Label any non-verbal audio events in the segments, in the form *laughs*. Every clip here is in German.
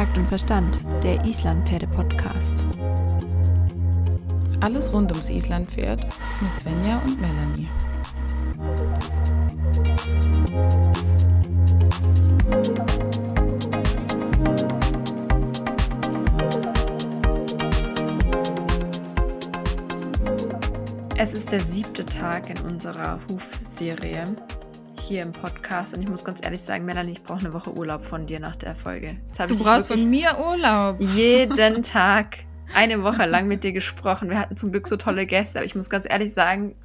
Takt und Verstand, der Islandpferde-Podcast. Alles rund ums Islandpferd mit Svenja und Melanie. Es ist der siebte Tag in unserer Hufserie hier im Podcast und ich muss ganz ehrlich sagen, Melanie, ich brauche eine Woche Urlaub von dir nach der Folge. du brauchst von mir Urlaub. Jeden *laughs* Tag eine Woche lang mit dir gesprochen. Wir hatten zum Glück so tolle Gäste, aber ich muss ganz ehrlich sagen,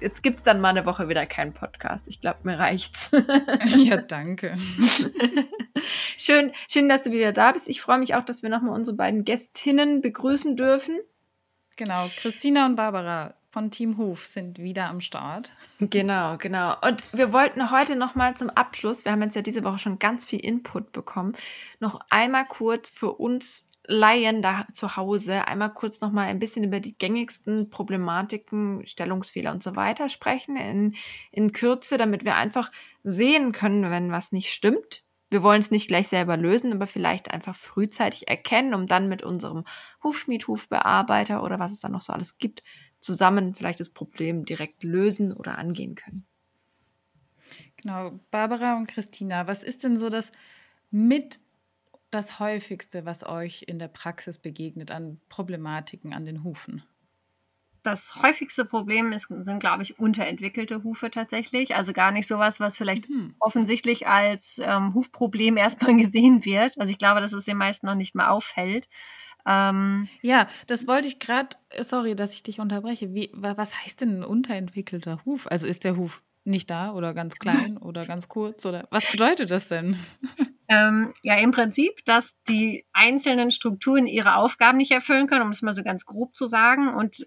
jetzt gibt es dann mal eine Woche wieder keinen Podcast. Ich glaube, mir reicht's. *laughs* ja, danke. *laughs* schön, schön, dass du wieder da bist. Ich freue mich auch, dass wir nochmal unsere beiden Gästinnen begrüßen dürfen. Genau, Christina und Barbara von Team Hof sind wieder am Start. Genau, genau. Und wir wollten heute noch mal zum Abschluss, wir haben jetzt ja diese Woche schon ganz viel Input bekommen, noch einmal kurz für uns Laien da zu Hause einmal kurz noch mal ein bisschen über die gängigsten Problematiken, Stellungsfehler und so weiter sprechen in, in Kürze, damit wir einfach sehen können, wenn was nicht stimmt. Wir wollen es nicht gleich selber lösen, aber vielleicht einfach frühzeitig erkennen, um dann mit unserem Hufschmied, Hufbearbeiter oder was es da noch so alles gibt, zusammen vielleicht das Problem direkt lösen oder angehen können. Genau, Barbara und Christina, was ist denn so das mit das häufigste, was euch in der Praxis begegnet an Problematiken an den Hufen? Das häufigste Problem ist, sind, glaube ich, unterentwickelte Hufe tatsächlich. Also gar nicht sowas, was vielleicht mhm. offensichtlich als ähm, Hufproblem *laughs* erstmal gesehen wird. Also ich glaube, dass es den meisten noch nicht mal auffällt. Ähm, ja, das wollte ich gerade, sorry, dass ich dich unterbreche. Wie, was heißt denn ein unterentwickelter Huf? Also ist der Huf nicht da oder ganz klein *laughs* oder ganz kurz oder was bedeutet das denn? *laughs* Ähm, ja, im Prinzip, dass die einzelnen Strukturen ihre Aufgaben nicht erfüllen können, um es mal so ganz grob zu sagen. Und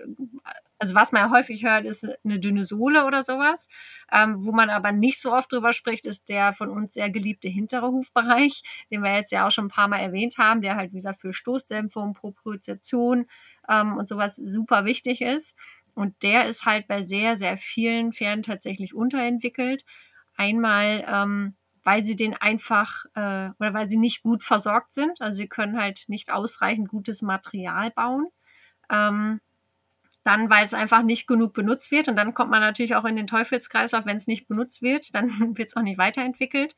also was man ja häufig hört, ist eine dünne Sohle oder sowas. Ähm, wo man aber nicht so oft drüber spricht, ist der von uns sehr geliebte hintere Hufbereich, den wir jetzt ja auch schon ein paar Mal erwähnt haben, der halt, wie gesagt, für Stoßdämpfung, Propriozeption ähm, und sowas super wichtig ist. Und der ist halt bei sehr, sehr vielen Pferden tatsächlich unterentwickelt. Einmal ähm, weil sie den einfach äh, oder weil sie nicht gut versorgt sind. Also sie können halt nicht ausreichend gutes Material bauen. Ähm, dann, weil es einfach nicht genug benutzt wird. Und dann kommt man natürlich auch in den Teufelskreislauf, wenn es nicht benutzt wird, *laughs* dann wird es auch nicht weiterentwickelt.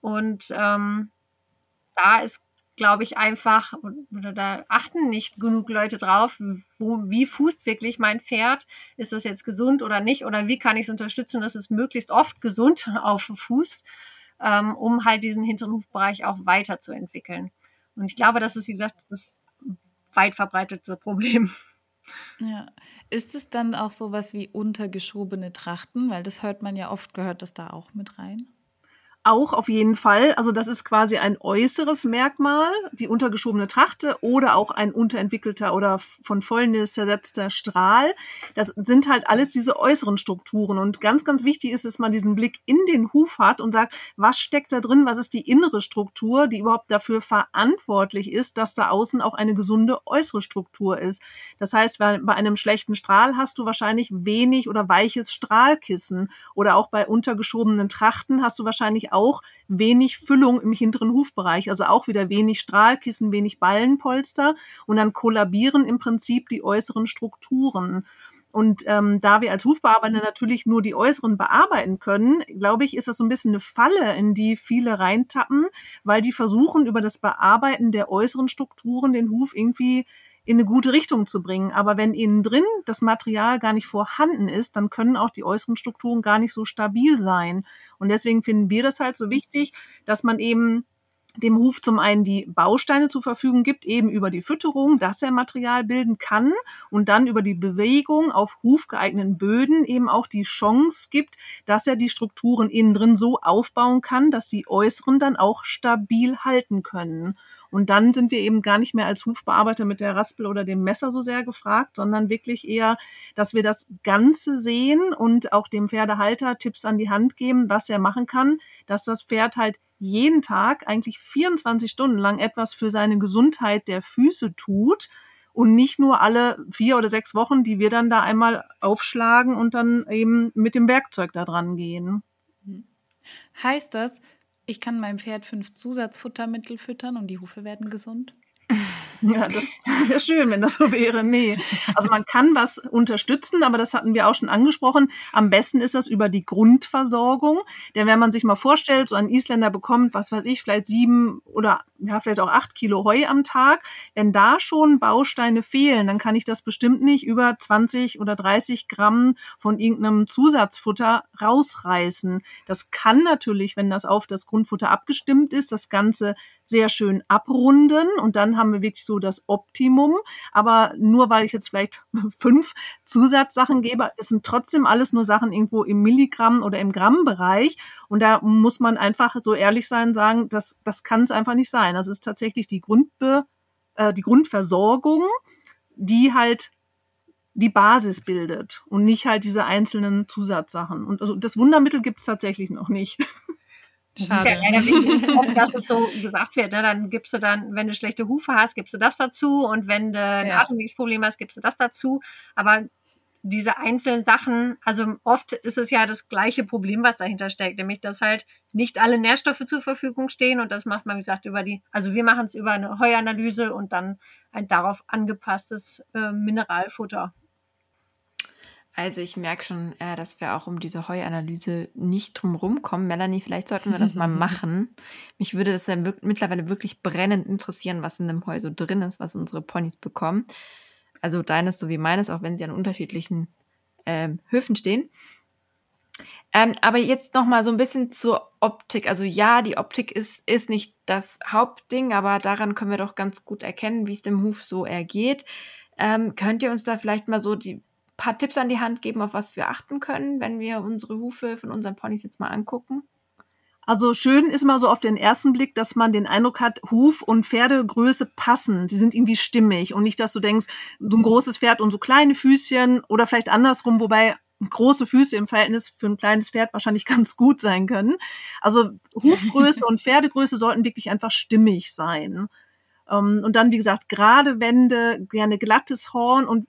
Und ähm, da ist, glaube ich, einfach, oder da achten nicht genug Leute drauf, wo, wie fußt wirklich mein Pferd? Ist das jetzt gesund oder nicht? Oder wie kann ich es unterstützen, dass es möglichst oft gesund *laughs* auf fußt? ähm, um halt diesen hinteren Hufbereich auch weiterzuentwickeln. Und ich glaube, das ist, wie gesagt, das weit verbreitete Problem. Ja. Ist es dann auch sowas wie untergeschobene Trachten? Weil das hört man ja oft, gehört das da auch mit rein? Auch auf jeden Fall. Also das ist quasi ein äußeres Merkmal, die untergeschobene Trachte oder auch ein unterentwickelter oder von Fäulnis zersetzter Strahl. Das sind halt alles diese äußeren Strukturen. Und ganz, ganz wichtig ist, dass man diesen Blick in den Huf hat und sagt, was steckt da drin? Was ist die innere Struktur, die überhaupt dafür verantwortlich ist, dass da außen auch eine gesunde äußere Struktur ist? Das heißt, bei einem schlechten Strahl hast du wahrscheinlich wenig oder weiches Strahlkissen oder auch bei untergeschobenen Trachten hast du wahrscheinlich auch wenig Füllung im hinteren Hufbereich, also auch wieder wenig Strahlkissen, wenig Ballenpolster und dann kollabieren im Prinzip die äußeren Strukturen. Und ähm, da wir als Hufbearbeiter natürlich nur die äußeren bearbeiten können, glaube ich, ist das so ein bisschen eine Falle, in die viele reintappen, weil die versuchen, über das Bearbeiten der äußeren Strukturen den Huf irgendwie in eine gute Richtung zu bringen. Aber wenn innen drin das Material gar nicht vorhanden ist, dann können auch die äußeren Strukturen gar nicht so stabil sein. Und deswegen finden wir das halt so wichtig, dass man eben dem Huf zum einen die Bausteine zur Verfügung gibt, eben über die Fütterung, dass er Material bilden kann und dann über die Bewegung auf hufgeeigneten Böden eben auch die Chance gibt, dass er die Strukturen innen drin so aufbauen kann, dass die äußeren dann auch stabil halten können. Und dann sind wir eben gar nicht mehr als Hufbearbeiter mit der Raspel oder dem Messer so sehr gefragt, sondern wirklich eher, dass wir das Ganze sehen und auch dem Pferdehalter Tipps an die Hand geben, was er machen kann, dass das Pferd halt jeden Tag eigentlich 24 Stunden lang etwas für seine Gesundheit der Füße tut und nicht nur alle vier oder sechs Wochen, die wir dann da einmal aufschlagen und dann eben mit dem Werkzeug da dran gehen. Heißt das, ich kann meinem Pferd fünf Zusatzfuttermittel füttern und die Hufe werden gesund. *laughs* Ja, das wäre schön, wenn das so wäre. Nee. Also man kann was unterstützen, aber das hatten wir auch schon angesprochen. Am besten ist das über die Grundversorgung. Denn wenn man sich mal vorstellt, so ein Isländer bekommt, was weiß ich, vielleicht sieben oder ja, vielleicht auch acht Kilo Heu am Tag. Wenn da schon Bausteine fehlen, dann kann ich das bestimmt nicht über 20 oder 30 Gramm von irgendeinem Zusatzfutter rausreißen. Das kann natürlich, wenn das auf das Grundfutter abgestimmt ist, das Ganze sehr schön abrunden und dann haben wir wirklich so das Optimum. Aber nur weil ich jetzt vielleicht *laughs* fünf Zusatzsachen gebe, das sind trotzdem alles nur Sachen irgendwo im Milligramm oder im Grammbereich. Und da muss man einfach so ehrlich sein, sagen, das, das kann es einfach nicht sein. Das ist tatsächlich die Grundbe, äh, die Grundversorgung, die halt die Basis bildet und nicht halt diese einzelnen Zusatzsachen. Und also das Wundermittel gibt es tatsächlich noch nicht. *laughs* Das Schade. ist ja leider oft, dass es so gesagt wird, ne? dann gibst du dann, wenn du schlechte Hufe hast, gibst du das dazu und wenn du ein ja. Atemwegsproblem hast, gibst du das dazu. Aber diese einzelnen Sachen, also oft ist es ja das gleiche Problem, was dahinter steckt, nämlich dass halt nicht alle Nährstoffe zur Verfügung stehen und das macht man, wie gesagt, über die, also wir machen es über eine Heuanalyse und dann ein darauf angepasstes äh, Mineralfutter. Also ich merke schon, äh, dass wir auch um diese Heuanalyse nicht drum rumkommen. Melanie, vielleicht sollten wir das mal *laughs* machen. Mich würde das ja mittlerweile wirklich brennend interessieren, was in dem Heu so drin ist, was unsere Ponys bekommen. Also deines sowie meines, auch wenn sie an unterschiedlichen ähm, Höfen stehen. Ähm, aber jetzt noch mal so ein bisschen zur Optik. Also ja, die Optik ist, ist nicht das Hauptding, aber daran können wir doch ganz gut erkennen, wie es dem Huf so ergeht. Ähm, könnt ihr uns da vielleicht mal so die paar Tipps an die Hand geben, auf was wir achten können, wenn wir unsere Hufe von unseren Ponys jetzt mal angucken? Also schön ist mal so auf den ersten Blick, dass man den Eindruck hat, Huf und Pferdegröße passen. Sie sind irgendwie stimmig und nicht, dass du denkst, so ein großes Pferd und so kleine Füßchen oder vielleicht andersrum, wobei große Füße im Verhältnis für ein kleines Pferd wahrscheinlich *laughs* ganz gut sein können. Also Hufgröße *laughs* und Pferdegröße sollten wirklich einfach stimmig sein. Ähm, und dann, wie gesagt, gerade Wände, gerne glattes Horn und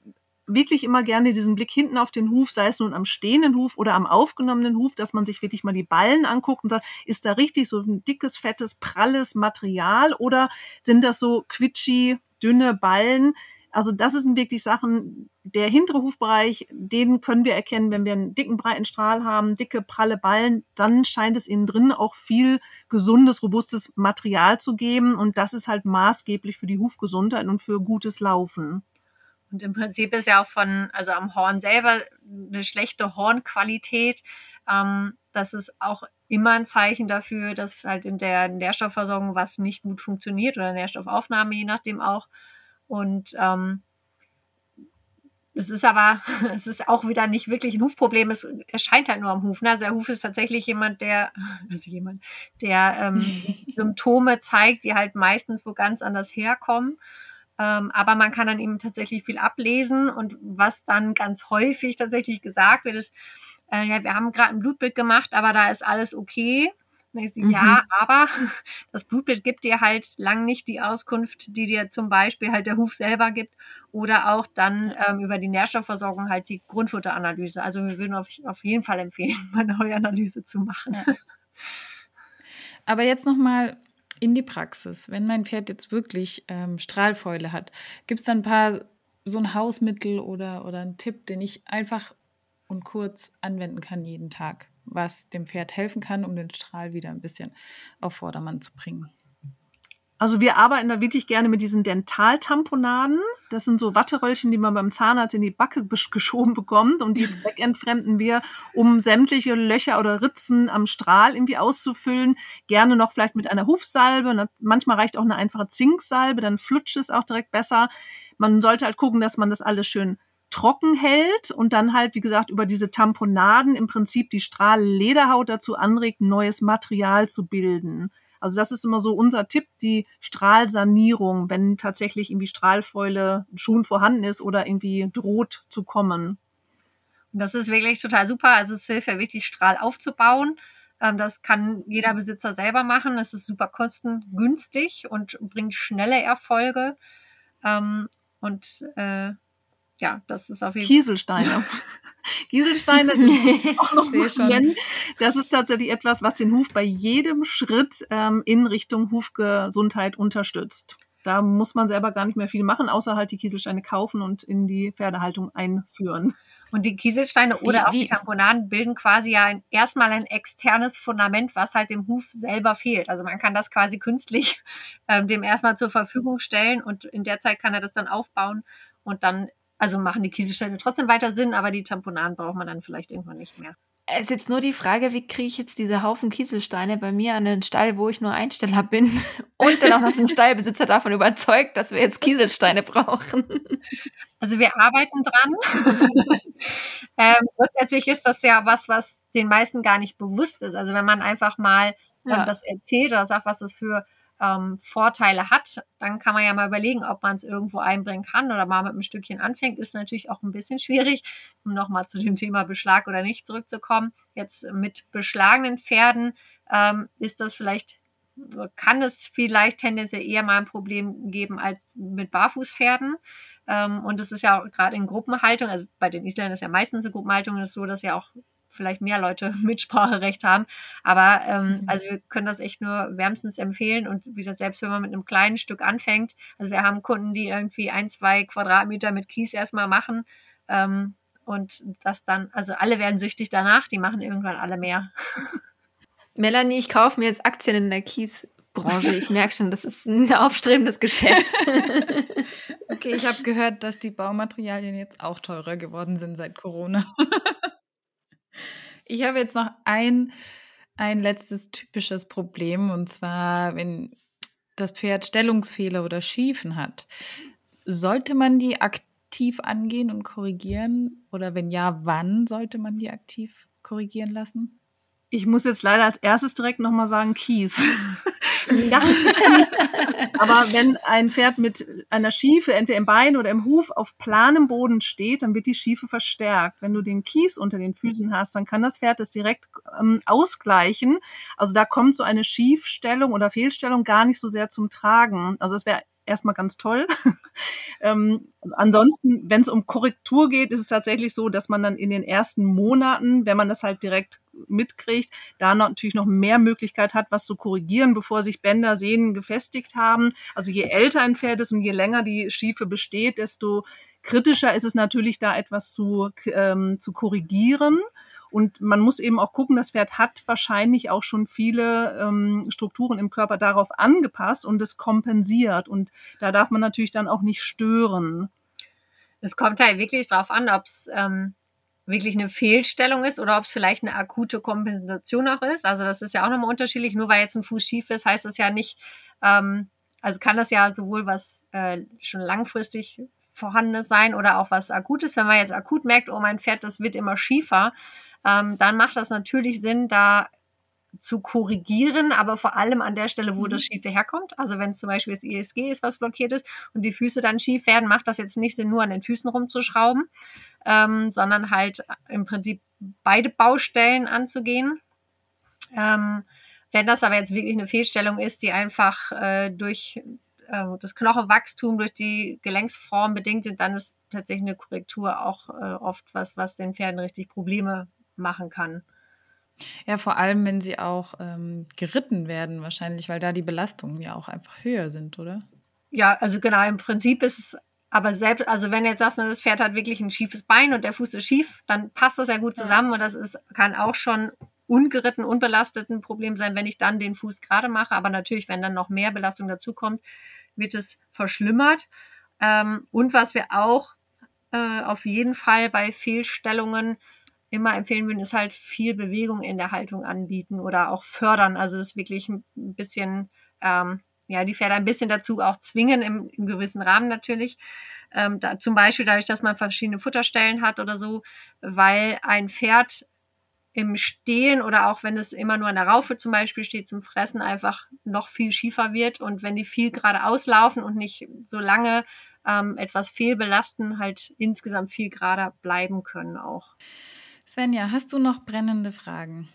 wirklich immer gerne diesen Blick hinten auf den Huf, sei es nun am stehenden Huf oder am aufgenommenen Huf, dass man sich wirklich mal die Ballen anguckt und sagt, ist da richtig so ein dickes, fettes, pralles Material oder sind das so quitschi, dünne Ballen? Also das sind wirklich Sachen, der hintere Hufbereich, den können wir erkennen, wenn wir einen dicken, breiten Strahl haben, dicke, pralle Ballen, dann scheint es innen drin auch viel gesundes, robustes Material zu geben und das ist halt maßgeblich für die Hufgesundheit und für gutes Laufen. Und im Prinzip ist ja auch von, also am Horn selber eine schlechte Hornqualität. Ähm, das ist auch immer ein Zeichen dafür, dass halt in der Nährstoffversorgung was nicht gut funktioniert oder Nährstoffaufnahme, je nachdem auch. Und ähm, es ist aber, *laughs* es ist auch wieder nicht wirklich ein Hufproblem. Es erscheint halt nur am Huf. Ne? Also der Huf ist tatsächlich jemand, der, *laughs* also jemand, der ähm, *laughs* Symptome zeigt, die halt meistens wo ganz anders herkommen. Ähm, aber man kann dann eben tatsächlich viel ablesen und was dann ganz häufig tatsächlich gesagt wird, ist, äh, ja, wir haben gerade ein Blutbild gemacht, aber da ist alles okay. Mhm. Ja, aber *laughs* das Blutbild gibt dir halt lang nicht die Auskunft, die dir zum Beispiel halt der Huf selber gibt oder auch dann ähm, über die Nährstoffversorgung halt die Grundfutteranalyse. Also wir würden auf, auf jeden Fall empfehlen, *laughs* mal eine Heuanalyse zu machen. Ja. Aber jetzt nochmal in die Praxis, wenn mein Pferd jetzt wirklich ähm, Strahlfäule hat, gibt es dann ein paar so ein Hausmittel oder, oder einen Tipp, den ich einfach und kurz anwenden kann jeden Tag, was dem Pferd helfen kann, um den Strahl wieder ein bisschen auf Vordermann zu bringen? Also wir arbeiten da wirklich gerne mit diesen Dentaltamponaden. Das sind so Watteröllchen, die man beim Zahnarzt in die Backe geschoben bekommt und die zweckentfremden *laughs* wir, um sämtliche Löcher oder Ritzen am Strahl irgendwie auszufüllen. Gerne noch vielleicht mit einer Hufsalbe. Manchmal reicht auch eine einfache Zinksalbe, dann flutscht es auch direkt besser. Man sollte halt gucken, dass man das alles schön trocken hält und dann halt, wie gesagt, über diese Tamponaden im Prinzip die Strahllederhaut dazu anregt, neues Material zu bilden. Also das ist immer so unser Tipp, die Strahlsanierung, wenn tatsächlich irgendwie Strahlfäule schon vorhanden ist oder irgendwie droht zu kommen. Das ist wirklich total super. Also es hilft ja wirklich, Strahl aufzubauen. Ähm, das kann jeder Besitzer selber machen. Es ist super kostengünstig und bringt schnelle Erfolge. Ähm, und äh, ja, das ist auf jeden Fall. Kieselsteine. *laughs* Kieselsteine *laughs* auch noch nennen. Das ist tatsächlich etwas, was den Huf bei jedem Schritt ähm, in Richtung Hufgesundheit unterstützt. Da muss man selber gar nicht mehr viel machen, außer halt die Kieselsteine kaufen und in die Pferdehaltung einführen. Und die Kieselsteine oder wie, auch wie? die Tamponaden bilden quasi ja ein, erstmal ein externes Fundament, was halt dem Huf selber fehlt. Also man kann das quasi künstlich ähm, dem erstmal zur Verfügung stellen und in der Zeit kann er das dann aufbauen und dann, also machen die Kieselsteine trotzdem weiter Sinn, aber die Tamponaden braucht man dann vielleicht irgendwann nicht mehr. Es ist jetzt nur die Frage, wie kriege ich jetzt diese Haufen Kieselsteine bei mir an den Stall, wo ich nur Einsteller bin *laughs* und dann auch noch den Stallbesitzer davon überzeugt, dass wir jetzt Kieselsteine brauchen. Also wir arbeiten dran. *laughs* ähm, grundsätzlich ist das ja was, was den meisten gar nicht bewusst ist. Also wenn man einfach mal ja. das erzählt oder sagt, was das für ähm, Vorteile hat, dann kann man ja mal überlegen, ob man es irgendwo einbringen kann oder mal mit einem Stückchen anfängt. Ist natürlich auch ein bisschen schwierig, um nochmal zu dem Thema Beschlag oder nicht zurückzukommen. Jetzt mit beschlagenen Pferden ähm, ist das vielleicht, kann es vielleicht tendenziell eher mal ein Problem geben als mit Barfußpferden. Ähm, und es ist ja auch gerade in Gruppenhaltung, also bei den Isländern ist ja meistens eine Gruppenhaltung, ist so, dass ja auch vielleicht mehr Leute *laughs* Mitspracherecht haben. Aber ähm, mhm. also wir können das echt nur wärmstens empfehlen. Und wie gesagt, selbst wenn man mit einem kleinen Stück anfängt, also wir haben Kunden, die irgendwie ein, zwei Quadratmeter mit Kies erstmal machen. Ähm, und das dann, also alle werden süchtig danach, die machen irgendwann alle mehr. *laughs* Melanie, ich kaufe mir jetzt Aktien in der Kiesbranche. Ich merke schon, das ist ein aufstrebendes Geschäft. *laughs* okay, ich habe gehört, dass die Baumaterialien jetzt auch teurer geworden sind seit Corona. Ich habe jetzt noch ein, ein letztes typisches Problem und zwar, wenn das Pferd Stellungsfehler oder Schiefen hat. Sollte man die aktiv angehen und korrigieren? Oder wenn ja, wann sollte man die aktiv korrigieren lassen? Ich muss jetzt leider als erstes direkt nochmal sagen, Kies. *laughs* Ja. Aber wenn ein Pferd mit einer Schiefe entweder im Bein oder im Huf auf planem Boden steht, dann wird die Schiefe verstärkt. Wenn du den Kies unter den Füßen hast, dann kann das Pferd das direkt ähm, ausgleichen. Also da kommt so eine Schiefstellung oder Fehlstellung gar nicht so sehr zum Tragen. Also es wäre erstmal ganz toll. *laughs* ähm, also ansonsten, wenn es um Korrektur geht, ist es tatsächlich so, dass man dann in den ersten Monaten, wenn man das halt direkt mitkriegt, da natürlich noch mehr Möglichkeit hat, was zu korrigieren, bevor sich Bänder, Sehnen gefestigt haben. Also je älter ein Pferd ist und je länger die Schiefe besteht, desto kritischer ist es natürlich, da etwas zu, ähm, zu korrigieren. Und man muss eben auch gucken, das Pferd hat wahrscheinlich auch schon viele ähm, Strukturen im Körper darauf angepasst und es kompensiert. Und da darf man natürlich dann auch nicht stören. Es kommt halt wirklich darauf an, ob es ähm, wirklich eine Fehlstellung ist oder ob es vielleicht eine akute Kompensation auch ist. Also das ist ja auch nochmal unterschiedlich. Nur weil jetzt ein Fuß schief ist, heißt das ja nicht, ähm, also kann das ja sowohl was äh, schon langfristig vorhandenes sein oder auch was Akutes. Wenn man jetzt akut merkt, oh mein Pferd, das wird immer schiefer, ähm, dann macht das natürlich Sinn, da zu korrigieren, aber vor allem an der Stelle, wo mhm. das Schiefe herkommt. Also wenn es zum Beispiel das ISG ist, was blockiert ist und die Füße dann schief werden, macht das jetzt nicht Sinn, nur an den Füßen rumzuschrauben, ähm, sondern halt im Prinzip beide Baustellen anzugehen. Ähm, wenn das aber jetzt wirklich eine Fehlstellung ist, die einfach äh, durch äh, das Knochenwachstum, durch die Gelenksform bedingt sind, dann ist tatsächlich eine Korrektur auch äh, oft was, was den Pferden richtig Probleme machen kann. Ja, vor allem, wenn sie auch ähm, geritten werden, wahrscheinlich, weil da die Belastungen ja auch einfach höher sind, oder? Ja, also genau, im Prinzip ist es aber selbst, also wenn jetzt sagst, das Pferd hat wirklich ein schiefes Bein und der Fuß ist schief, dann passt das ja gut zusammen und das ist, kann auch schon ungeritten, unbelastet ein Problem sein, wenn ich dann den Fuß gerade mache. Aber natürlich, wenn dann noch mehr Belastung dazukommt, wird es verschlimmert. Ähm, und was wir auch äh, auf jeden Fall bei Fehlstellungen immer empfehlen würden, ist halt viel Bewegung in der Haltung anbieten oder auch fördern. Also das wirklich ein bisschen, ähm, ja, die Pferde ein bisschen dazu auch zwingen, im, im gewissen Rahmen natürlich. Ähm, da, zum Beispiel dadurch, dass man verschiedene Futterstellen hat oder so, weil ein Pferd im Stehen oder auch wenn es immer nur an der Raufe zum Beispiel steht zum Fressen, einfach noch viel schiefer wird und wenn die viel geradeaus laufen und nicht so lange ähm, etwas fehlbelasten, halt insgesamt viel gerader bleiben können auch. Svenja, hast du noch brennende Fragen?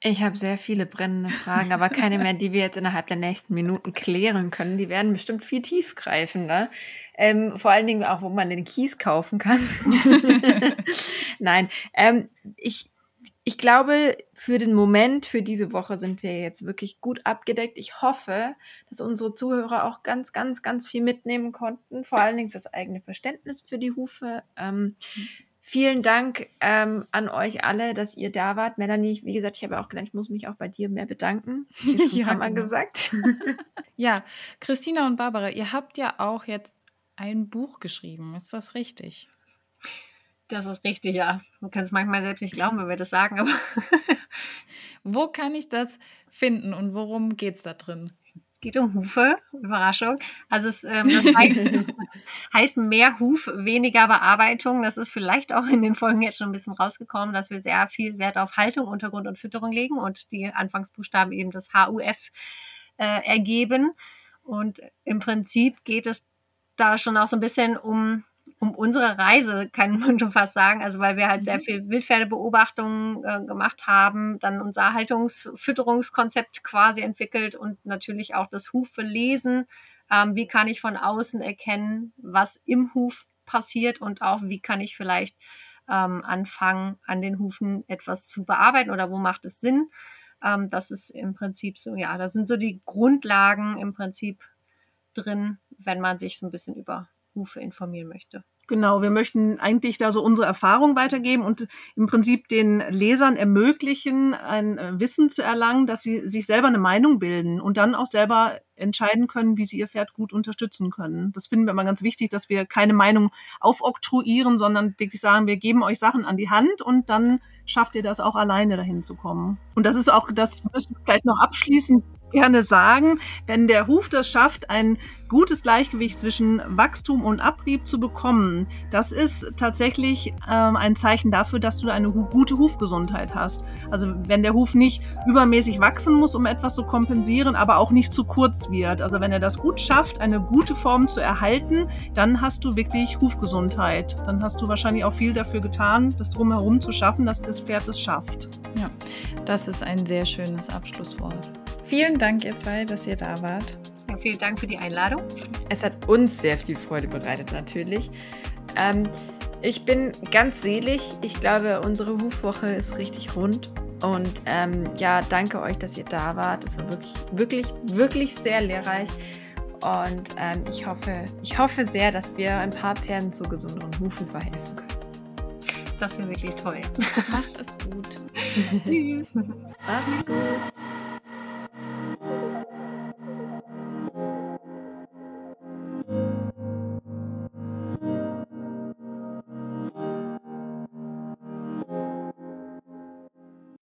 Ich habe sehr viele brennende Fragen, aber keine mehr, die wir jetzt innerhalb der nächsten Minuten klären können. Die werden bestimmt viel tiefgreifender. Ähm, vor allen Dingen auch, wo man den Kies kaufen kann. *laughs* Nein, ähm, ich, ich glaube, für den Moment, für diese Woche sind wir jetzt wirklich gut abgedeckt. Ich hoffe, dass unsere Zuhörer auch ganz, ganz, ganz viel mitnehmen konnten, vor allen Dingen fürs eigene Verständnis für die Hufe. Ähm, vielen Dank ähm, an euch alle, dass ihr da wart. Melanie, wie gesagt, ich habe auch gedacht, ich muss mich auch bei dir mehr bedanken. Ich *laughs* ja, genau. gesagt. *laughs* ja, Christina und Barbara, ihr habt ja auch jetzt ein Buch geschrieben. Ist das richtig? Das ist richtig, ja. Man kann es manchmal selbst nicht glauben, wenn wir das sagen, aber. *laughs* Wo kann ich das finden und worum geht es da drin? Geht um Hufe, Überraschung. Also es ähm, das heißt, *laughs* heißt mehr Huf, weniger Bearbeitung. Das ist vielleicht auch in den Folgen jetzt schon ein bisschen rausgekommen, dass wir sehr viel Wert auf Haltung, Untergrund und Fütterung legen und die Anfangsbuchstaben eben das HUF äh, ergeben. Und im Prinzip geht es da schon auch so ein bisschen um um unsere Reise, kann *laughs* man schon fast sagen. Also weil wir halt sehr mhm. viel Wildpferdebeobachtungen äh, gemacht haben, dann unser Haltungsfütterungskonzept quasi entwickelt und natürlich auch das Huflesen. Ähm, wie kann ich von außen erkennen, was im Huf passiert und auch wie kann ich vielleicht ähm, anfangen, an den Hufen etwas zu bearbeiten oder wo macht es Sinn? Ähm, das ist im Prinzip so, ja, da sind so die Grundlagen im Prinzip drin, wenn man sich so ein bisschen über Hufe informieren möchte. Genau, wir möchten eigentlich da so unsere Erfahrung weitergeben und im Prinzip den Lesern ermöglichen, ein äh, Wissen zu erlangen, dass sie sich selber eine Meinung bilden und dann auch selber entscheiden können, wie sie ihr Pferd gut unterstützen können. Das finden wir immer ganz wichtig, dass wir keine Meinung aufoktroyieren, sondern wirklich sagen, wir geben euch Sachen an die Hand und dann schafft ihr das auch alleine dahin zu kommen. Und das ist auch, das müssen wir vielleicht noch abschließend gerne sagen, wenn der Huf das schafft, ein gutes Gleichgewicht zwischen Wachstum und Abrieb zu bekommen, das ist tatsächlich ähm, ein Zeichen dafür, dass du eine gute Hufgesundheit hast. Also wenn der Huf nicht übermäßig wachsen muss, um etwas zu kompensieren, aber auch nicht zu kurz wird. Also wenn er das gut schafft, eine gute Form zu erhalten, dann hast du wirklich Hufgesundheit. Dann hast du wahrscheinlich auch viel dafür getan, das drumherum zu schaffen, dass das Pferd es schafft. Ja, das ist ein sehr schönes Abschlusswort. Vielen Dank, ihr zwei, dass ihr da wart. Ja, vielen Dank für die Einladung. Es hat uns sehr viel Freude bereitet, natürlich. Ähm, ich bin ganz selig. Ich glaube, unsere Hufwoche ist richtig rund. Und ähm, ja, danke euch, dass ihr da wart. Es war wirklich, wirklich, wirklich sehr lehrreich. Und ähm, ich, hoffe, ich hoffe sehr, dass wir ein paar Pferden zu gesunderen Hufen verhelfen können. Das wäre wirklich toll. Macht es gut. *laughs* Tschüss. Macht's gut.